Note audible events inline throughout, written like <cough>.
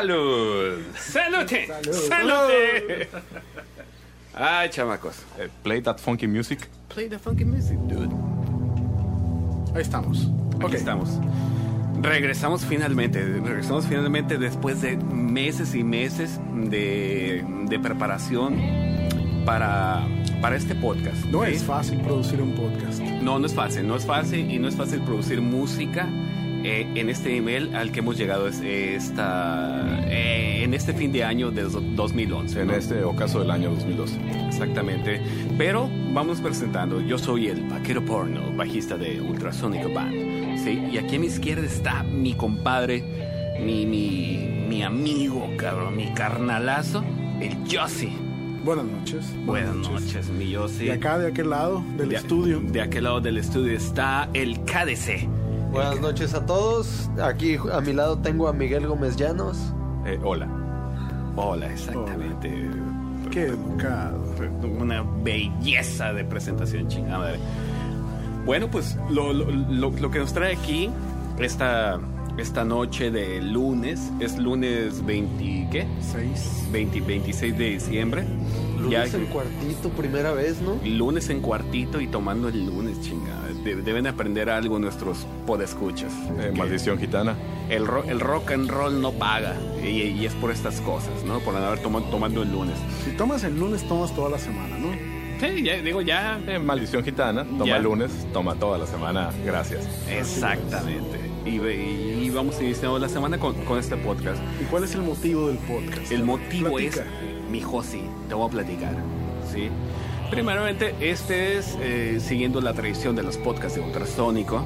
Salud. Salute. Salud. Salute. Ay, chamacos. Eh, play that funky music. Play the funky music, dude. Ahí estamos. Aquí Ok. estamos. Regresamos finalmente, regresamos finalmente después de meses y meses de, de preparación para, para este podcast. No ¿sí? es fácil producir un podcast. No, no es fácil, no es fácil y no es fácil producir música eh, en este nivel al que hemos llegado es- esta, eh, en este fin de año de dos- 2011. En ¿no? este ocaso del año 2012. Exactamente. Pero vamos presentando. Yo soy el vaquero porno, bajista de Ultrasonic Band. ¿sí? Y aquí a mi izquierda está mi compadre, mi, mi, mi amigo, cabrón, mi carnalazo, el Yossi. Buenas noches. Buenas noches, mi Yossi. Y acá de aquel lado del De- estudio. De aquel lado del estudio está el KDC. Buenas noches a todos. Aquí a mi lado tengo a Miguel Gómez Llanos. Eh, hola. Hola, exactamente. Qué educado. Una belleza de presentación, chingada. Bueno, pues lo, lo- lo- lo que nos trae aquí esta, esta noche de lunes, es lunes 20, ¿qué? Seis. 20, 26 de diciembre. Lunes Ya- en cuartito, primera vez, ¿no? lunes en cuartito y tomando el lunes, chingada. De- deben aprender algo nuestros podescuchas. Eh, maldición gitana. El, ro- el rock and roll no paga. Y, y es por estas cosas, ¿no? Por haber tomado tomando el lunes. Si tomas el lunes, tomas toda la semana, ¿no? Sí, ya, digo, ya. Eh, maldición gitana. Toma Ya. el lunes, toma toda la semana. Gracias. Exactamente. Y, y vamos iniciando la semana con, con este podcast. ¿Y cuál es el motivo del podcast? El motivo Platica. es, mi Josi, te voy a platicar. ¿sí? Primeramente, este es eh, siguiendo la tradición de los podcasts de Ultrasónico.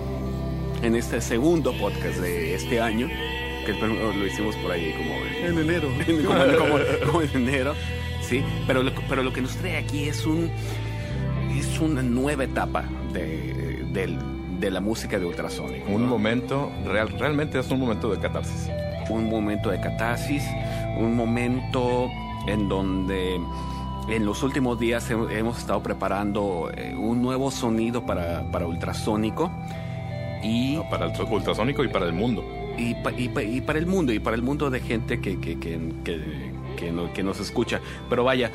En este segundo podcast de este año, que el lo hicimos por ahí como En enero. <laughs> como, como- como en enero, sí, pero lo, pero lo que nos trae aquí es un es una nueva etapa de, de la música de ultrasónico. Un ¿no? momento, real, realmente es un momento de catarsis. un momento de catarsis, un momento en donde en los últimos días hem- hemos estado preparando eh, un nuevo sonido para, para ultrasónico y ¿no? Para el ultrasónico y para el mundo. y, pa- y pa- y para el mundo, y para el mundo de gente que, que, que, que- que no- nos escucha. Pero vaya,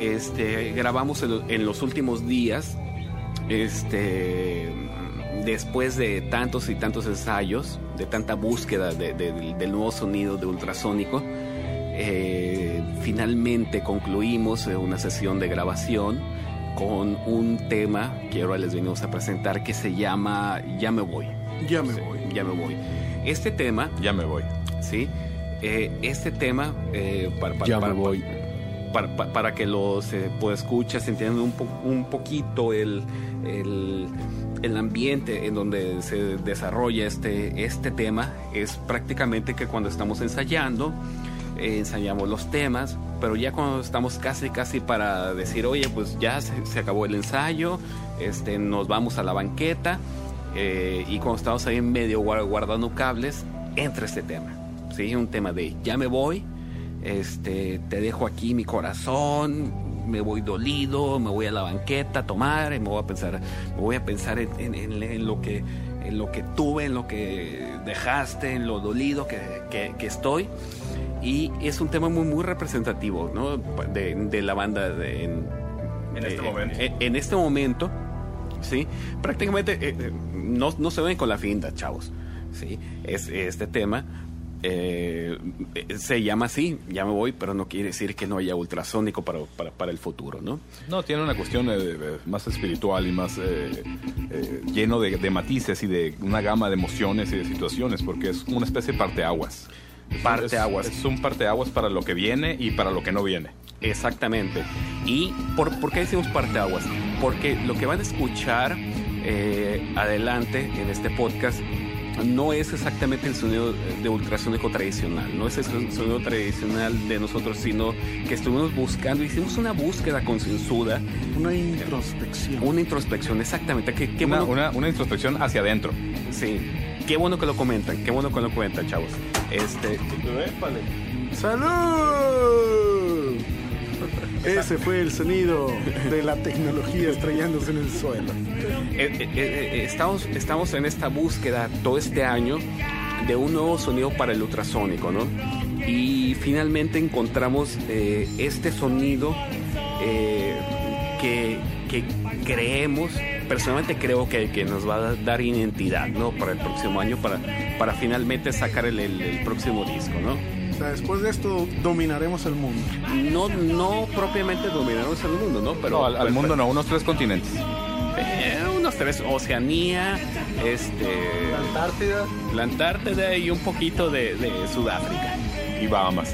este, grabamos en los últimos días, este, después de tantos y tantos ensayos, de tanta búsqueda de- de- del nuevo sonido de ultrasónico, eh, finalmente concluimos eh, una sesión de grabación con un tema que ahora les venimos a presentar que se llama Ya me voy. Ya me Sí, voy. Ya me voy. Este tema, Ya me voy. ¿sí? Eh, este tema, eh, para, para- Ya me para- voy. Para, para- que los eh, escuchas entiendan un, po- un poquito el, el, el ambiente en donde se desarrolla este, este tema, es prácticamente que cuando estamos ensayando, eh, ensayamos los temas, pero ya cuando estamos casi casi para decir, oye, pues ya se, se acabó el ensayo, este, nos vamos a la banqueta, eh, y cuando estamos ahí en medio guar- guardando cables, entra este tema, ¿sí? Un tema de ya me voy, este, te dejo aquí mi corazón, me voy dolido, me voy a la banqueta a tomar, y me voy a pensar, me voy a pensar en, en- en- en lo que en lo que tuve, en lo que dejaste, en lo dolido que, que- que estoy. Y es un tema muy, muy representativo, ¿no? De, de la banda de- en, En este eh, momento. En, en este momento, ¿sí? Prácticamente eh, eh, no, no se ven con la finta, chavos, ¿sí? Es, este tema eh, se llama así, ya me voy, pero no quiere decir que no haya ultrasónico para, para, para el futuro, ¿no? No, tiene una cuestión eh, más espiritual y más eh, eh, lleno de, de matices y de una gama de emociones y de situaciones, porque es una especie de parteaguas. Parteaguas. Es, es un parteaguas para lo que viene y para lo que no viene. Exactamente. ¿Y por, por qué decimos parteaguas? Porque lo que van a escuchar adelante en este podcast no es exactamente el sonido de ultrasónico tradicional, no es el sonido tradicional de nosotros, sino que estuvimos buscando, hicimos una búsqueda concienzuda, Una introspección. una introspección, exactamente. Qué, qué Una, bueno, una- una introspección hacia adentro. sí, qué bueno que lo comentan, qué bueno que lo comentan, chavos. Este, ¡Salud! Ese fue el sonido de la tecnología estrellándose en el suelo. Eh, eh, eh, estamos, estamos en esta búsqueda todo este año de un nuevo sonido para el ultrasónico, ¿no? y finalmente encontramos este sonido que, que creemos, personalmente creo que, que nos va a dar identidad ¿no? para el próximo año, para, para finalmente sacar el- el próximo disco. ¿no? O sea, después de esto dominaremos el mundo. No, no propiamente dominamos el mundo, ¿no? Pero, No, al, al pero- mundo no, unos tres continentes. Eh, unos tres, Oceanía, este, La Antártida. la Antártida y un poquito de, de Sudáfrica. Y Bahamas.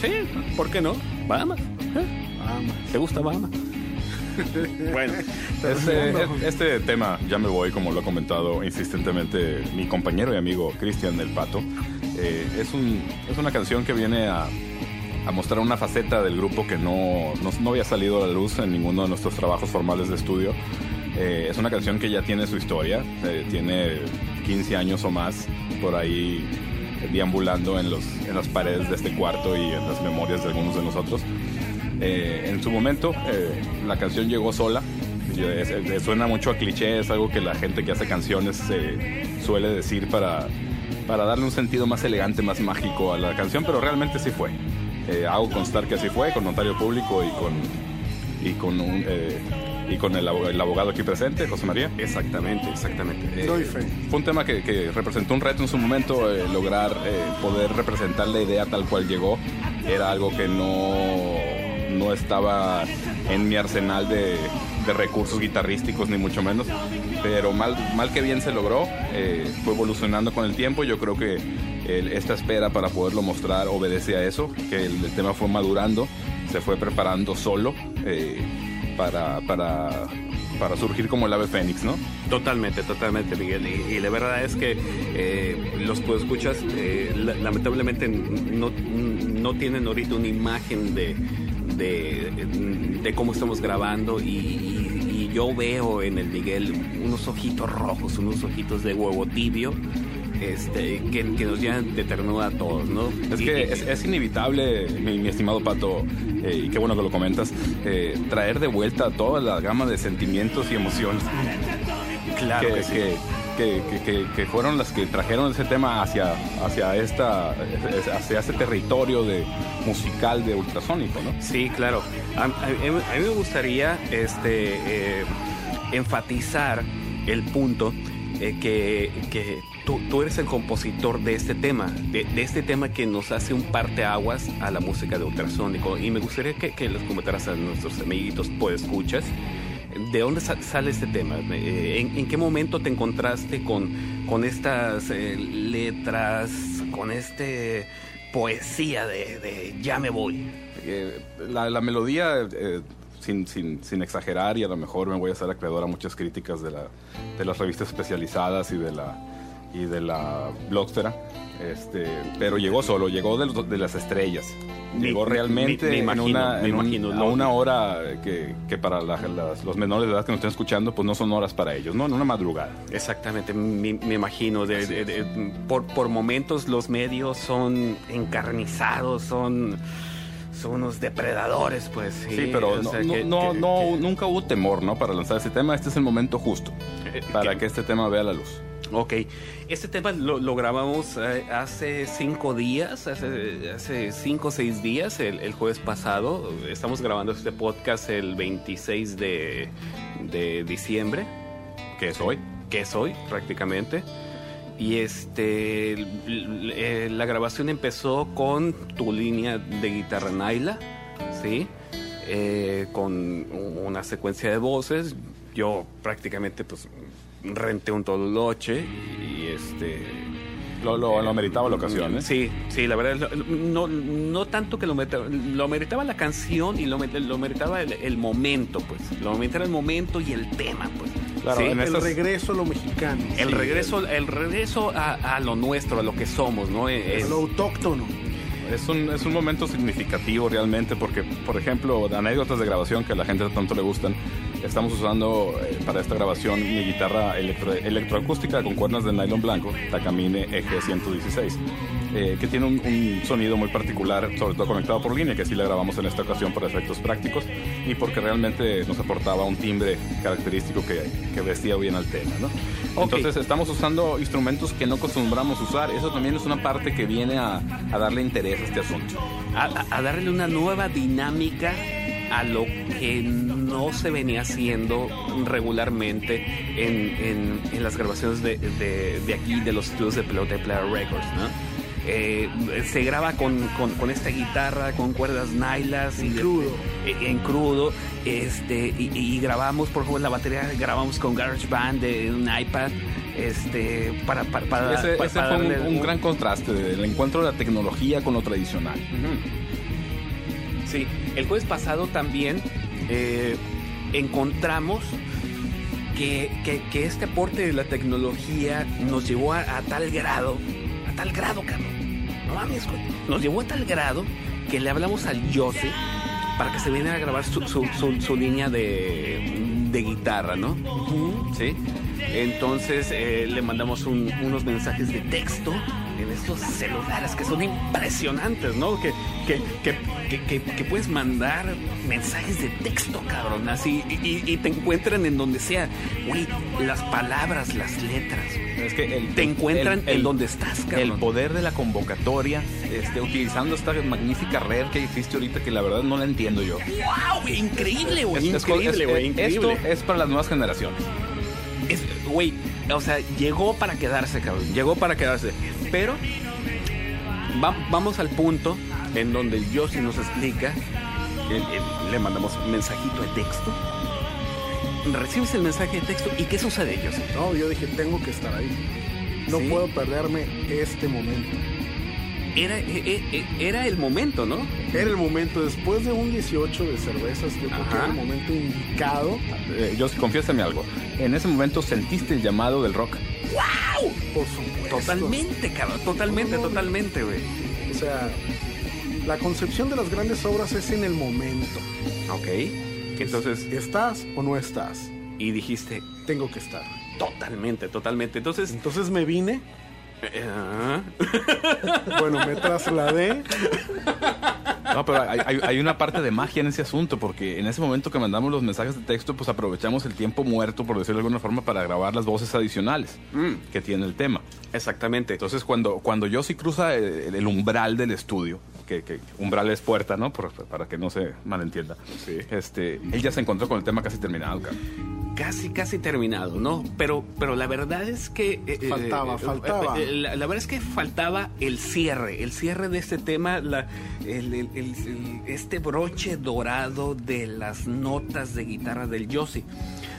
Sí, ¿por qué no? Bahamas. ¿eh? Vamos. ¿Te gusta Bahamas? <laughs> bueno, Este, este tema, ya me voy, como lo ha comentado insistentemente mi compañero y amigo Cristian del Pato, eh, es, un, es una canción que viene a, a mostrar una faceta del grupo que no, no, no había salido a la luz en ninguno de nuestros trabajos formales de estudio. Eh, es una canción que ya tiene su historia, eh, tiene 15 años o más por ahí deambulando en, los, en las paredes de este cuarto y en las memorias de algunos de nosotros. Eh, en su momento, eh, la canción llegó sola. Es- es- suena mucho a cliché, es algo que la gente que hace canciones eh, suele decir para, para darle un sentido más elegante, más mágico a la canción, pero realmente sí fue. Eh, hago constar que así fue, con notario público y con, y con, un, eh, y con el, abo- el abogado aquí presente, José María. exactamente, exactamente. Eh, Doy fe. Fue un tema que, que representó un reto en su momento, eh, lograr eh, poder representar la idea tal cual llegó. Era algo que no, no estaba en mi arsenal de, de recursos guitarrísticos, ni mucho menos. Pero mal, mal que bien se logró, eh, fue evolucionando con el tiempo. Yo creo que el- esta espera para poderlo mostrar obedece a eso, que el, tema fue madurando, se fue preparando solo eh, para, para, para surgir como el ave fénix, ¿no? Totalmente, totalmente, Miguel. Y, la verdad es que eh, los que escuchas, la- lamentablemente no, no tienen ahorita una imagen de, de, de cómo estamos grabando y yo veo en el Miguel unos ojitos rojos, unos ojitos de huevo tibio. Este, que, que nos llenan de ternura a todos, ¿no? Es que es, es inevitable, mi, mi estimado Pato, eh, y qué bueno que lo comentas, eh, traer de vuelta toda la gama de sentimientos y emociones claro que, que sí. que- que- que- fueron las que trajeron ese tema hacia, hacia, esta, hacia este territorio de, musical de ultrasónico, ¿no? Sí, claro. A, mí me gustaría este, eh, enfatizar el punto eh, que, que tú, tú eres el compositor de este tema, de, de este tema que nos hace un parteaguas a la música de ultrasónico. Y me gustaría que, que les comentaras a nuestros amiguitos, pues escuchas, ¿de dónde sa- sale este tema? Eh, ¿En, qué momento te encontraste con, con estas eh, letras, con este poesía de, ya me voy? Eh, la, melodía, sin, sin, sin exagerar, y a lo mejor me voy a hacer acreedor a muchas críticas de, la, de las revistas especializadas y de la, y de la blogspera, este, pero llegó solo, llegó de, de las estrellas. Llegó realmente me- me en imagino, una, me en un- imagino. a una hora que, que para la- las- los menores de edad que nos estén escuchando, pues no son horas para ellos, ¿no? En una madrugada. Exactamente, me, imagino. de- por, por momentos los medios son encarnizados, son, son unos depredadores, pues. Sí, Sí, pero no, sea, no, que- no, que- no- que- nunca hubo temor, ¿no? Para lanzar ese tema. Este es el momento justo Eh, para que este tema vea la luz. Ok, este tema lo, lo grabamos eh, hace cinco días, hace, hace cinco o seis días, el, el jueves pasado. Estamos grabando este podcast el 26 de, de diciembre. ¿Qué es hoy? que es hoy prácticamente. Y este eh, la grabación empezó con tu línea de guitarra Naila, ¿sí? Eh, con una secuencia de voces. Yo prácticamente pues renté un tololoche y este Lo, lo, lo meritaba la ocasión, ¿eh? Sí, sí, la verdad, no, no tanto que lo meritaba, lo meritaba la canción y lo, lo meritaba el, el momento, pues. Lo meritaba el momento y el tema, pues. Claro, Sí, en El estas- regreso a lo mexicano. el Sí, regreso, el regreso a, a lo nuestro, a lo que somos, ¿no? Es- A lo autóctono. Es un, es un momento significativo realmente porque, por ejemplo, anécdotas de grabación que a la gente tanto le gustan. Estamos usando eh, para esta grabación mi guitarra electro- electroacústica con cuerdas de nylon blanco, Takamine EG116, eh, que tiene un, un sonido muy particular, sobre todo conectado por línea, que sí la grabamos en esta ocasión por efectos prácticos y porque realmente nos aportaba un timbre característico que, que vestía bien al tema, ¿no? Ok. Entonces estamos usando instrumentos que no acostumbramos usar, eso también es una parte que viene a, a darle interés a este asunto. a- a darle una nueva dinámica a lo que no se venía haciendo regularmente en, en- en las grabaciones de, de- de aquí, de los estudios de Pelote Player Records, ¿no? Eh, se graba con, con- con esta guitarra, con cuerdas nylas y En crudo. eh, en crudo, este, y, y grabamos, por ejemplo, la batería grabamos con GarageBand de un iPad, este, para, para, para- ese para- ese para fue un, gran contraste del encuentro de la tecnología con lo tradicional. Sí, el jueves pasado también eh, encontramos que, que- que este aporte de la tecnología nos llevó a, a tal grado, a tal grado, cabrón. No mames, güey. Nos llevó a tal grado que le hablamos al Yossi para que se viniera a grabar su, su- su- su línea de, de guitarra, ¿no? ¿Sí? Entonces eh, le mandamos un- unos mensajes de texto en estos celulares que son impresionantes, ¿no? Que, que, que, que- puedes mandar mensajes de texto, cabrón, así, y, y- y te encuentran en donde sea. Güey, las palabras, las letras, Es que el- te encuentran el- el- en donde estás, cabrón. El poder de la convocatoria, este, utilizando esta magnífica red que existe ahorita, que la verdad no la entiendo yo. ¡Wow! güey, Increíble, güey. Es- increíble, güey. Esto Increíble. es para las nuevas generaciones. Es, güey, o sea, llegó para quedarse, cabrón. Llegó para quedarse. Pero va- vamos al punto en donde el Yossi nos explica. el- el- le mandamos un mensajito de texto. Recibes el mensaje de texto y ¿qué sucede, Yossi? No, yo dije, tengo que estar ahí. No Sí. puedo perderme este momento. Era, e- e- e- era el momento, ¿no? Era el momento, después de un 18 de cervezas, yo creo que era el momento indicado. Eh, yo confiésame algo. En ese momento sentiste el llamado del rock. Por supuesto. Totalmente, cabrón. Totalmente, totalmente, güey. O sea, la concepción de las grandes obras es en el momento. Ok. Entonces, ¿Estás o no estás? y dijiste, Tengo que estar. totalmente, totalmente. Entonces, Entonces me vine, <laughs> bueno, me trasladé. No, pero hay, hay- hay una parte de magia en ese asunto, porque en ese momento que mandamos los mensajes de texto, pues aprovechamos el tiempo muerto, por decirlo de alguna forma, para grabar las voces adicionales mm, que tiene el tema. exactamente. Entonces, cuando, cuando Yossi cruza el, el umbral del estudio, que, que umbral es puerta, ¿no? Por- para que no se malentienda. Sí. Este, él ya se encontró con el tema casi terminado, cara. casi casi terminado, ¿no? Pero pero la verdad es que eh, eh, Faltaba, eh, faltaba. eh, la, la verdad es que faltaba el cierre, el cierre de este tema, la, el- el- el- el- este broche dorado de las notas de guitarra del Yossi.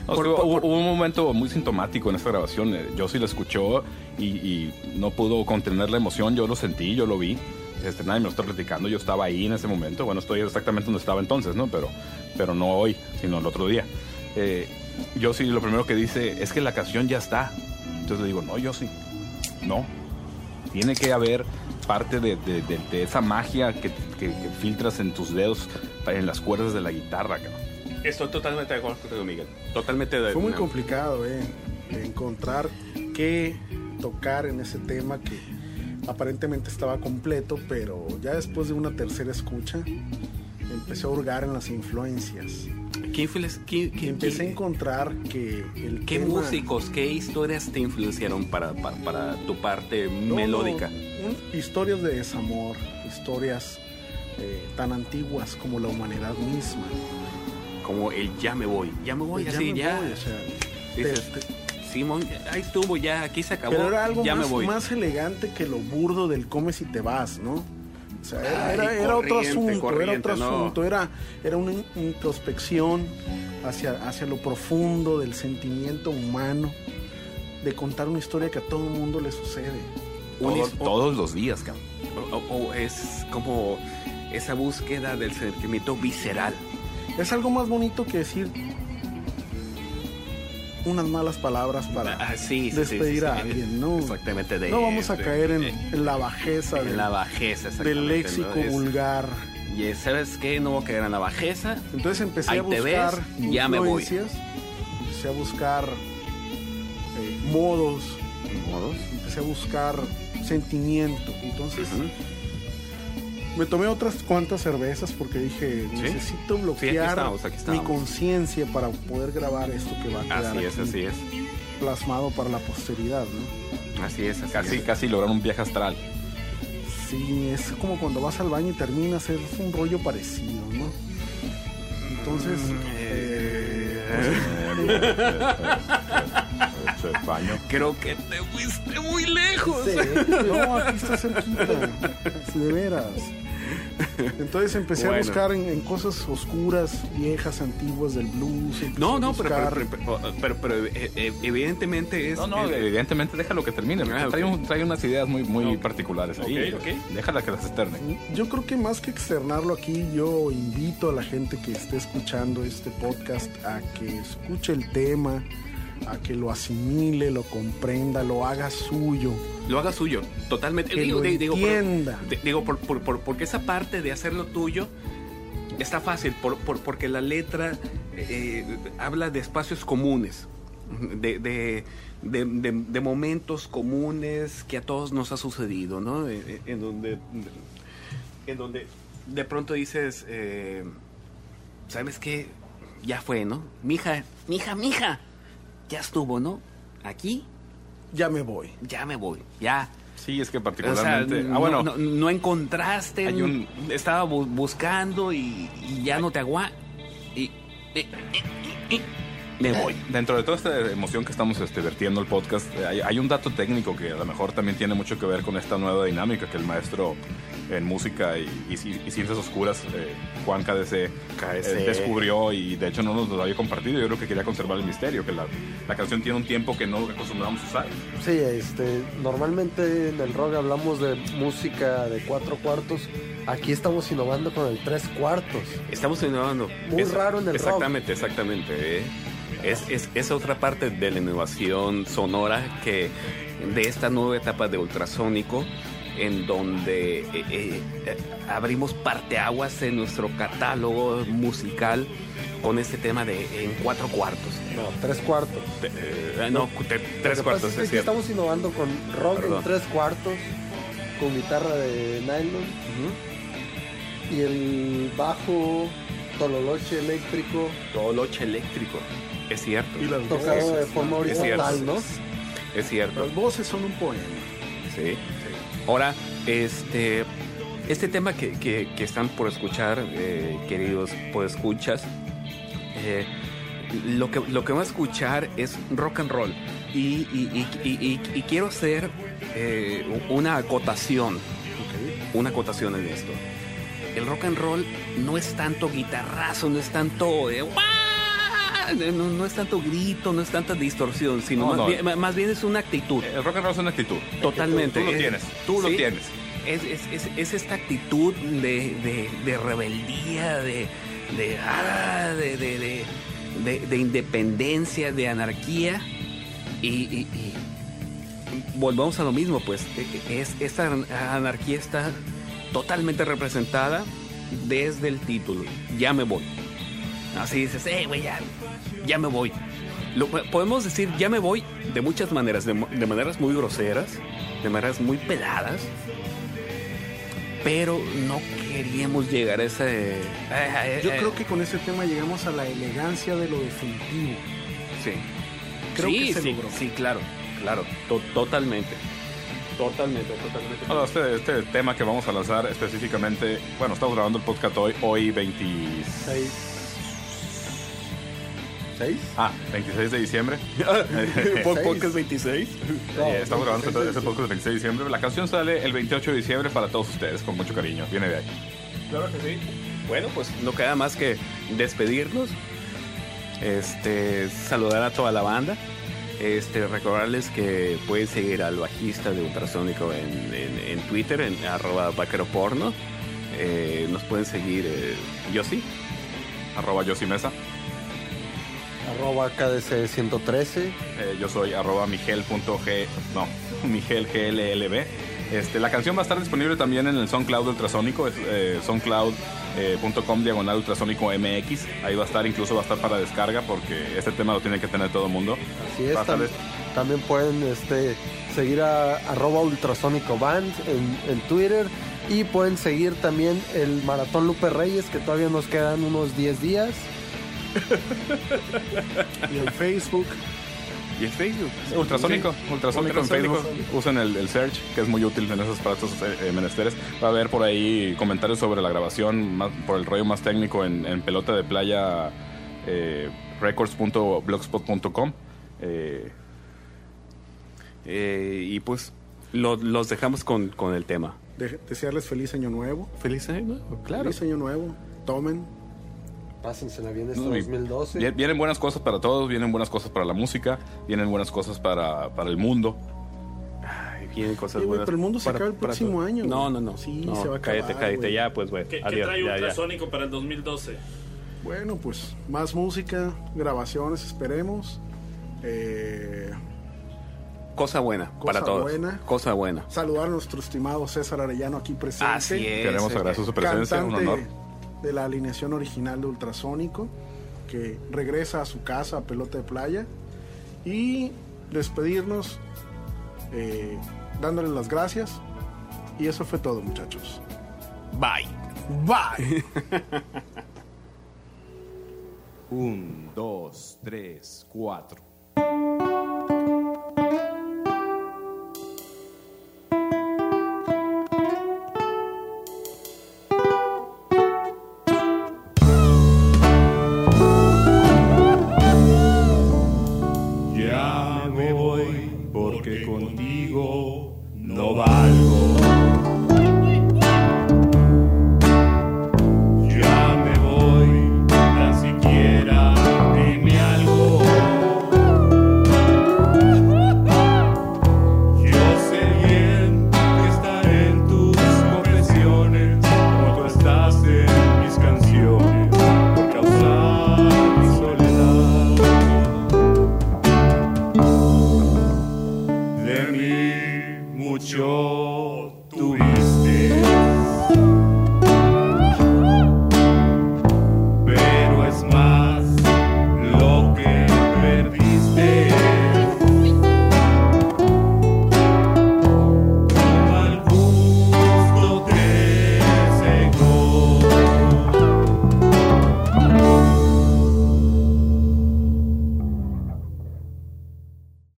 No, Por- hubo, por- hubo- un momento muy sintomático en esta grabación. Eh, Yossi lo escuchó y, y no pudo contener la emoción. Yo lo sentí, yo lo vi. Este, nadie me lo está platicando. Yo estaba ahí en ese momento. Bueno, estoy exactamente donde estaba entonces, ¿no? Pero, pero no hoy, sino el otro día. Eh, Yossi lo primero que dice es que la canción ya está. Entonces le digo, no, Yossi, no. Tiene que haber parte de, de- de- de esa magia que, que- que filtras en tus dedos, en las cuerdas de la guitarra, cabrón. Estoy totalmente de acuerdo contigo, Miguel. Totalmente de Fue muy no. complicado, eh, encontrar qué tocar en ese tema que aparentemente estaba completo, pero ya después de una tercera escucha empecé a hurgar en las influencias. ¿Quién fue les- quién- Y quién- empecé a encontrar que el ¿Qué tema- músicos, qué historias te influenciaron para, para, para tu parte No, melódica? no, historias de desamor, historias eh, tan antiguas como la humanidad misma. Como el ya me voy, ya me voy, así, me ya. voy, o sea, Dices, te- te- Simón, ahí estuvo, ya, aquí se acabó. pero era algo ya más, me voy. más elegante que lo burdo del comes y te vas, ¿no? O sea, era, Ay, era- era otro asunto, era otro no. asunto, era, era una in- introspección hacia, hacia lo profundo del sentimiento humano, de contar una historia que a todo el mundo le sucede. Un Todo- es- todos los días, cabrón. O, o- o es como esa búsqueda del sentimiento visceral. Es algo más bonito que decir unas malas palabras para Ah, sí, sí, sí, despedir sí, a alguien, ¿no? Exactamente. De, no vamos a de- caer en, la bajeza en del, la bajeza, del léxico vulgar y sabes qué, no voy a quedar en la bajeza. Entonces empecé Ahí a buscar ves, ya me voy. influencias, empecé a buscar eh, modos, Modos. empecé a buscar sentimiento. Entonces Ujú. Me tomé otras cuantas cervezas porque dije, Sí. necesito bloquear estamos, aquí mi conciencia para poder grabar esto que va a quedar Así es, aquí así es. plasmado para la posteridad, ¿no? Así es, así Casi, es. casi lograron un viaje astral. Sí, es como cuando vas al baño y terminas, es un rollo parecido, ¿no? Entonces, Mm, eh, baño. Creo que te fuiste muy lejos. no, aquí está cerquita, de veras. Entonces empecé a buscar en, en cosas oscuras, viejas, antiguas del blues. No, a no, pero, buscar- pero, pero, pero- pero, eh, eh, evidentemente es... No, no, eh, evidentemente déjalo que termine. Ah, trae, un- trae unas ideas muy, muy particulares ahí. Ok, ok. Déjala que las externe. Yo creo que más que externarlo aquí, yo invito a la gente que esté escuchando este podcast a que escuche el tema, a que lo asimile, lo comprenda, lo haga suyo. lo haga suyo, totalmente. Que lo entienda. di- digo, por- por- por- porque esa parte de hacerlo tuyo está fácil, por, por- porque la letra eh, habla de espacios comunes, de, de- de- de- de momentos comunes que a todos nos ha sucedido, ¿no? Eh, eh, En donde, en donde de pronto dices, eh, ¿sabes qué? Ya fue, ¿no? Mija, mija, mija, ya estuvo, ¿no? Aquí Ya me voy. ya me voy, ya. Sí, es que O sea, particularmente. no, ah, bueno. no, no encontraste, Hay un- estaba bu- buscando y, y ya no te aguanta. Y, y- y- y- y- me voy. Dentro de toda esta emoción que estamos este, vertiendo el podcast, hay, hay un dato técnico que a lo mejor también tiene mucho que ver con esta nueva dinámica que el maestro en música y, y ci- y ciencias oscuras, eh, Juan KDC, eh, descubrió y de hecho no nos lo había compartido. Yo creo que quería conservar el misterio, que la, la canción tiene un tiempo que no acostumbramos a usar. Sí, este, normalmente en el rock hablamos de música de cuatro cuartos. Aquí estamos innovando con el tres cuartos. Estamos innovando. Muy raro en el rock. Exactamente, exactamente. ¿eh? Es, es, es otra parte de la innovación sonora que de esta nueva etapa de ultrasónico en donde eh, eh, abrimos parteaguas en nuestro catálogo musical con este tema de en cuatro cuartos. No, tres cuartos. Eh, no, te- tres cuartos, es que es estamos innovando con rock Perdón. en tres cuartos, con guitarra de nylon y el bajo tololoche eléctrico Toloche eléctrico. Es cierto. Y las tocado de voces, forma ¿no? Es cierto. horizontal, ¿no? Es cierto. Las voces son un poema. Sí. Ahora, este, este tema que, que- que están por escuchar, eh, queridos por escuchas, eh, lo, que, lo que van a escuchar es rock and roll. Y, y- quiero hacer eh, una acotación, una acotación en esto. El rock and roll no es tanto guitarrazo, no es tanto... eh, ¡guau! No, no es tanto grito, no es tanta distorsión, sino No, más. Bien, más bien es una actitud. El rock and roll es una actitud. Totalmente. Tú, tú lo tienes. Tú lo tienes. Es, es, es, es esta actitud de, de, de rebeldía, de, de, ah, de, de, de, de- de independencia, de anarquía. Y, y- y volvamos a lo mismo, pues e- es, esta anarquía está totalmente representada desde el título. Ya me voy. Así dices, eh, güey, ya, ya me voy. Lo, podemos decir ya me voy de muchas maneras, de, maneras muy groseras, de maneras muy peladas, pero no queríamos llegar a ese... eh, Yo eh, creo que con ese tema llegamos a la elegancia de lo definitivo. Sí. Creo sí, que se sí, logró. sí, claro, claro, to- totalmente. Totalmente, totalmente. Bueno, este, este tema que vamos a lanzar específicamente, bueno, estamos grabando el podcast hoy, hoy 26... Seis. ¿Seis? Ah, 26 de diciembre. <laughs> ¿Por Seis. podcast 26? No, Eh, estamos grabando este, 26 este podcast el 26 de diciembre. La canción sale el 28 de diciembre para todos ustedes, con mucho cariño. Viene de ahí. Claro que sí. Bueno, pues no queda más que despedirnos. Este, saludar a toda la banda. Este, recordarles que pueden seguir al bajista de Ultrasónico en, en- en Twitter, en arroba vaqueroporno. Eh, nos pueden seguir, eh, yo sí. Arroba Yossi Mesa. Arroba KDC 113. Eh, yo soy arroba miguel.g... No, <laughs> miguelglb. Este, la canción va a estar disponible también en el SoundCloud Ultrasónico, es eh, soundcloud.com diagonal ultrasónico MX. Ahí va a estar, incluso va a estar para descarga porque este tema lo tiene que tener todo el mundo. Así es, tam- también pueden este, seguir a arroba ultrasónico band en, en Twitter y pueden seguir también el Maratón Lupe Reyes que todavía nos quedan unos 10 días. <laughs> Y en Facebook. Y en Facebook. Ultrasónico, ultrasónico en Ultrasónico. Facebook. Usen el, el search, que es muy útil en esos, para estos eh, menesteres. Va a haber por ahí comentarios sobre la grabación, más, por el rollo más técnico en, en pelota de playa eh, records.blogspot.com. Eh, Eh, y pues lo- los dejamos con, con el tema. De- desearles feliz año nuevo. Feliz año nuevo, claro. Feliz año nuevo. Tomen. Pásensela bien este No, y 2012. vie- Vienen buenas cosas para todos, vienen buenas cosas para la música, vienen buenas cosas para, para el mundo. Ay, vienen cosas Sí, buenas. pero el mundo se para- acaba el próximo año, No, no, no. Sí, No, se va a Cállate, acabar, cállate güey. ya, pues, güey. ¿Qué, qué trae ya, ya. Ultrasónico para el 2012? Bueno, pues más música, grabaciones, esperemos. Eh, Cosa buena Cosa para todos. buena. Cosa buena. saludar a nuestro estimado César Arellano aquí presente. Así es. Queremos eh, agradecer su presencia, un cantante honor. De la alineación original de Ultrasónico, que regresa a su casa a pelota de playa. Y despedirnos eh, dándole las gracias. Y eso fue todo, muchachos. Bye. Bye. <laughs> Un, dos, tres, cuatro.